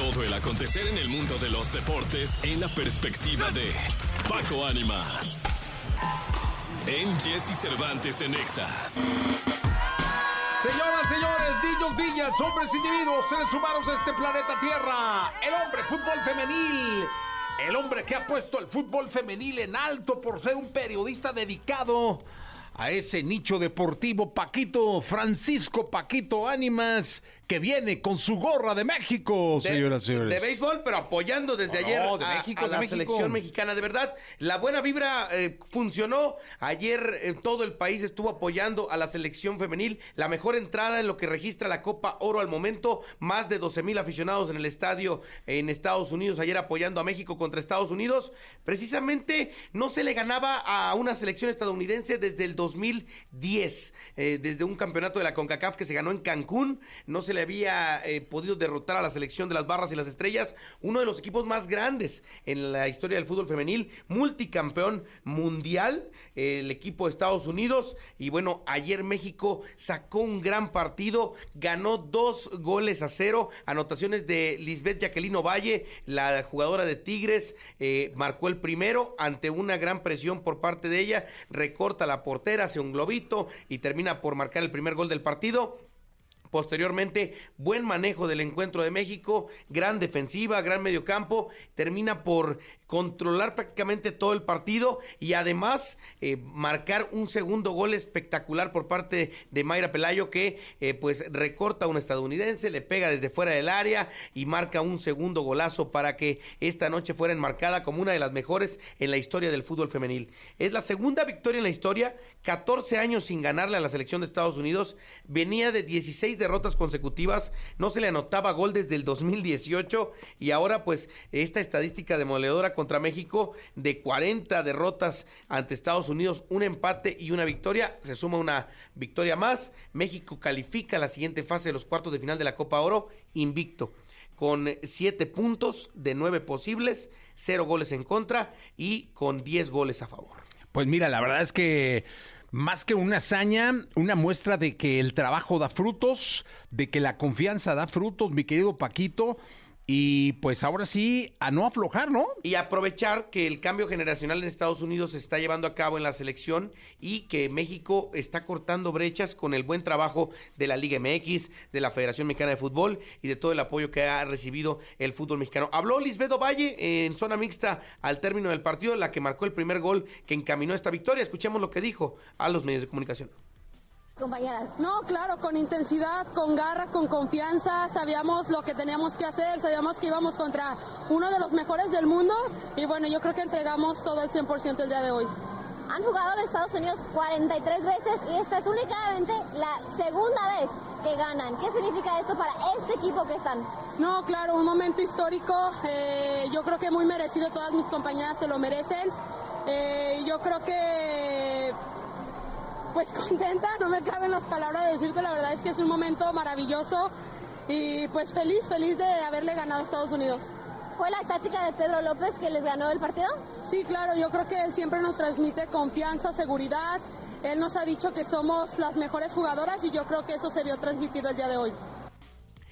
Todo el acontecer en el mundo de los deportes en la perspectiva de Paco Ánimas. En Jesse Cervantes en Exa. Señoras, señores, niños, niñas, hombres, individuos, seres humanos de este planeta Tierra, el hombre, fútbol femenil, el hombre que ha puesto el fútbol femenil en alto por ser un periodista dedicado a ese nicho deportivo, Paquito, Francisco Paquito Ánimas, que viene con su gorra de México, de, señoras y señores. De béisbol, pero apoyando desde No, ayer no, de a, México, a de la México. selección mexicana. De verdad, la buena vibra eh, funcionó. Ayer eh, todo el país estuvo apoyando a la selección femenil. La mejor entrada en lo que registra la Copa Oro al momento. Más de 12 mil aficionados en el estadio en Estados Unidos. Ayer apoyando a México contra Estados Unidos. Precisamente no se le ganaba a una selección estadounidense desde el 2010. eh, desde un campeonato de la CONCACAF que se ganó en Cancún. No se le había eh, podido derrotar a la selección de las barras y las estrellas. Uno de los equipos más grandes en la historia del fútbol femenil. Multicampeón mundial. el equipo de Estados Unidos. Y bueno, ayer México sacó un gran partido. Ganó dos goles a cero. Anotaciones de Lisbeth Jacqueline Valle, la jugadora de Tigres. eh, marcó el primero ante una gran presión por parte de ella. Recorta la hace un globito y termina por marcar el primer gol del partido. Posteriormente, buen manejo del encuentro de México, gran defensiva, gran mediocampo, termina por controlar prácticamente todo el partido y además eh, marcar un segundo gol espectacular por parte de Mayra Pelayo que eh, pues recorta a un estadounidense, le pega desde fuera del área y marca un segundo golazo para que esta noche fuera enmarcada como una de las mejores en la historia del fútbol femenil. Es la segunda victoria en la historia, 14 años sin ganarle a la selección de Estados Unidos, venía de 16 derrotas consecutivas, no se le anotaba gol desde el 2018 y ahora pues esta estadística demoledora contra México de 40 derrotas ante Estados Unidos, un empate y una victoria, se suma una victoria más, México califica la siguiente fase de los cuartos de final de la Copa Oro invicto con 7 puntos de 9 posibles, 0 goles en contra y con 10 goles a favor. Pues mira, la verdad es que más que una hazaña, una muestra de que el trabajo da frutos, de que la confianza da frutos, mi querido Paquito. Y pues ahora sí, a no aflojar, ¿no? y aprovechar que el cambio generacional en Estados Unidos se está llevando a cabo en la selección y que México está cortando brechas con el buen trabajo de la Liga MX, de la Federación Mexicana de Fútbol y de todo el apoyo que ha recibido el fútbol mexicano. Habló Lisbedo Valle en zona mixta al término del partido, la que marcó el primer gol que encaminó esta victoria. Escuchemos lo que dijo a los medios de comunicación. Compañeras. No, claro, con intensidad, con garra, con confianza, sabíamos lo que teníamos que hacer, sabíamos que íbamos contra uno de los mejores del mundo y bueno, yo creo que entregamos todo el 100% el día de hoy. Han jugado en Estados Unidos 43 veces y esta es únicamente la segunda vez que ganan. ¿Qué significa esto para este equipo que están? No, claro, un momento histórico, eh, yo creo que muy merecido, todas mis compañeras se lo merecen. Eh, yo creo que pues contenta, no me caben las palabras de decirte, la verdad es que es un momento maravilloso y pues feliz, feliz de haberle ganado a Estados Unidos. ¿Fue la táctica de Pedro López que les ganó el partido? Sí, claro, yo creo que él siempre nos transmite confianza, seguridad. Él nos ha dicho que somos las mejores jugadoras y yo creo que eso se vio transmitido el día de hoy.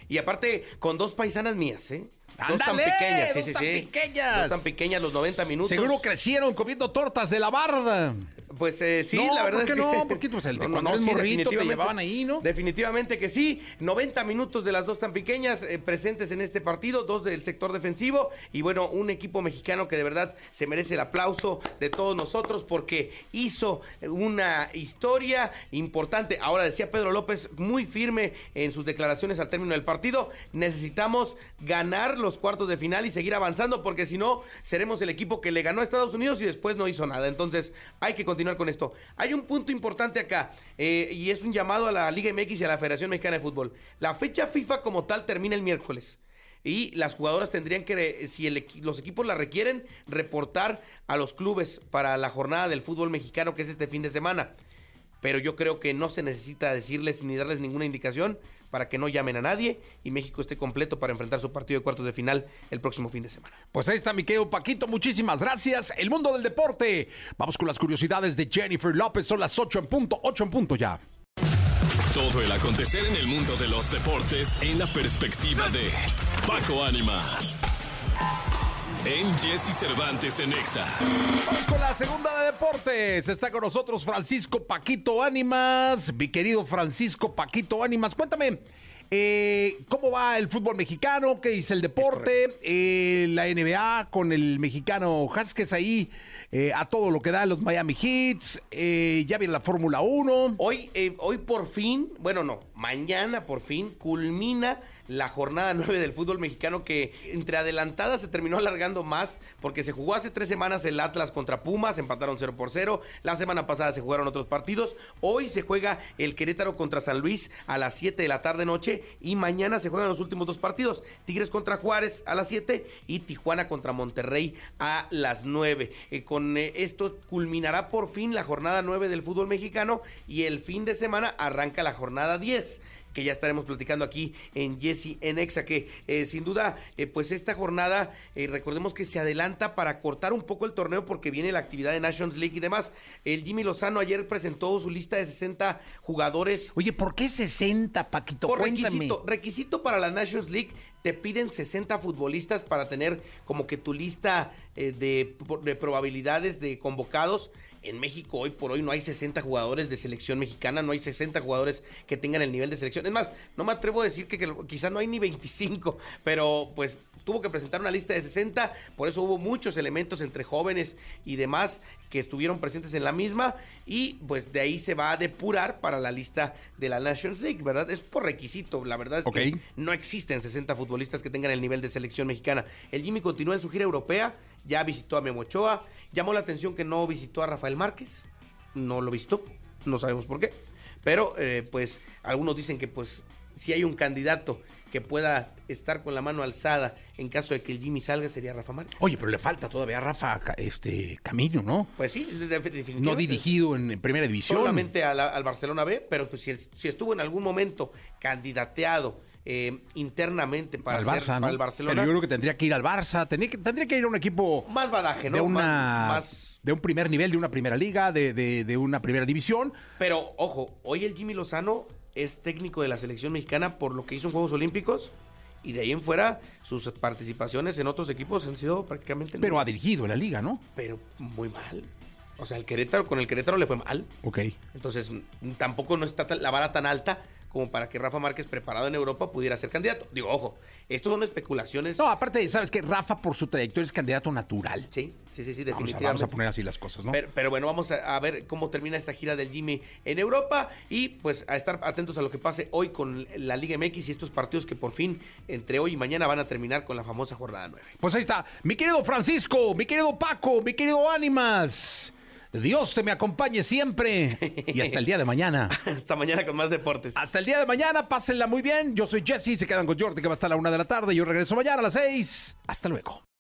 Y aparte, con dos paisanas mías, ¿eh? dos tan pequeñas, sí, Dos sí, tan sí. pequeñas. Dos tan pequeñas, los 90 minutos. Seguro crecieron comiendo tortas de la barda. Pues eh, sí, No, la verdad ¿por qué es que... no? Porque, pues, el de cuando eres morrito te definitivamente. llevaban ahí, ¿no? Definitivamente que sí. 90 minutos de las dos tan pequeñas eh, presentes en este partido, dos del sector defensivo y bueno, un equipo mexicano que de verdad se merece el aplauso de todos nosotros porque hizo una historia importante. Ahora decía Pedro López muy firme en sus declaraciones al término del partido, necesitamos ganar los cuartos de final y seguir avanzando porque si no seremos el equipo que le ganó a Estados Unidos y después no hizo nada. Entonces hay que continuar con esto. Hay un punto importante acá eh, y es un llamado a la Liga MX y a la Federación Mexicana de Fútbol. La fecha FIFA como tal termina el miércoles. Y las jugadoras tendrían que, si el los equipos la requieren, reportar a los clubes para la jornada del fútbol mexicano que es este fin de semana. Pero yo creo que no se necesita decirles ni darles ninguna indicación para que no llamen a nadie y México esté completo para enfrentar su partido de cuartos de final el próximo fin de semana. Pues ahí está mi querido Paquito, muchísimas gracias. El mundo del deporte. Vamos con las curiosidades de Jennifer López, son las 8 en punto, 8 en punto ya. Todo el acontecer en el mundo de los deportes en la perspectiva de Paco Ánimas. En Jesse Cervantes en Exa. Vamos con la segunda de deportes. Está con nosotros Francisco Paquito Ánimas. Mi querido Francisco Paquito Ánimas, cuéntame. eh, ¿Cómo va el fútbol mexicano? ¿Qué dice el deporte? Eh, la NBA con el mexicano Haskes ahí eh, a todo lo que da los Miami Heats. Eh, ya viene la Fórmula 1. Hoy, eh, hoy por fin, bueno, no, mañana por fin culmina la jornada 9 del fútbol mexicano que entre adelantadas se terminó alargando más porque se jugó hace tres semanas el Atlas contra Pumas, empataron 0 por 0. La semana pasada se jugaron otros partidos. Hoy se juega el Querétaro contra San Luis a las 7 de la tarde noche y mañana se juegan los últimos dos partidos. Tigres contra Juárez a las 7 y Tijuana contra Monterrey a las 9. Eh, con eh, esto culminará por fin la jornada 9 del fútbol mexicano y el fin de semana arranca la jornada 10 que ya estaremos platicando aquí en Jesse en Exa, que eh, sin duda, eh, pues esta jornada, eh, recordemos que se adelanta para cortar un poco el torneo porque viene la actividad de Nations League y demás. El Jimmy Lozano ayer presentó su lista de 60 jugadores. Oye, ¿por qué 60, Paquito? Por Cuéntame. requisito, requisito para la Nations League te piden 60 futbolistas para tener como que tu lista eh, de, de probabilidades de convocados. En México hoy por hoy no hay 60 jugadores de selección mexicana, no hay 60 jugadores que tengan el nivel de selección. Es más, no me atrevo a decir que, que quizá no hay ni 25, pero pues tuvo que presentar una lista de 60, por eso hubo muchos elementos entre jóvenes y demás que estuvieron presentes en la misma y pues de ahí se va a depurar para la lista de la Nations League, ¿verdad? Es por requisito, la verdad es que no existen 60 futbolistas que tengan el nivel de selección mexicana. El Jimmy continúa en su gira europea, ya visitó a Memo Ochoa, llamó la atención que no visitó a Rafael Márquez, no lo visitó, no sabemos por qué, pero eh, pues algunos dicen que pues si hay un candidato que pueda estar con la mano alzada en caso de que el Jimmy salga sería Rafa Márquez. Oye, pero le falta todavía a Rafa este Camino, ¿no? Pues sí, de- de- definitivamente. No dirigido en, primera división. solamente la- al Barcelona B, pero pues si, si estuvo en algún momento candidateado eh, internamente para, al ser- Barça, ¿no? para el Barcelona, Pero yo creo que tendría que ir al Barça, tendría que, tendría que ir a un equipo más badaje, ¿no? de Más- una más- de un primer nivel, de una primera liga, de, de- de una primera división. Pero ojo, hoy el Jimmy Lozano es técnico de la selección mexicana por lo que hizo en Juegos Olímpicos y de ahí en fuera sus participaciones en otros equipos han sido prácticamente Pero ha dirigido en la liga, ¿no? pero muy mal. O sea, el Querétaro con el Querétaro le fue mal. Ok. Entonces, tampoco no está la vara tan alta como para que Rafa Márquez, preparado en Europa, pudiera ser candidato. Digo, ojo, estos son especulaciones. No, aparte, sabes que Rafa, por su trayectoria, es candidato natural. Sí, sí, sí, sí, Vamos a, definitivamente. vamos a poner así las cosas, ¿no? Pero, pero bueno, vamos a, a ver cómo termina esta gira del Jimmy en Europa y pues a estar atentos a lo que pase hoy con la Liga MX y estos partidos que por fin entre hoy y mañana van a terminar con la famosa jornada 9. Pues ahí está. Mi querido Francisco, mi querido Paco, mi querido Ánimas. Dios te me acompañe siempre. Y hasta el día de mañana. Hasta mañana con más deportes. Hasta el día de mañana, pásenla muy bien. Yo soy Jesse, se quedan con Jordi que va hasta la una de la tarde. Yo regreso mañana a las seis. Hasta luego.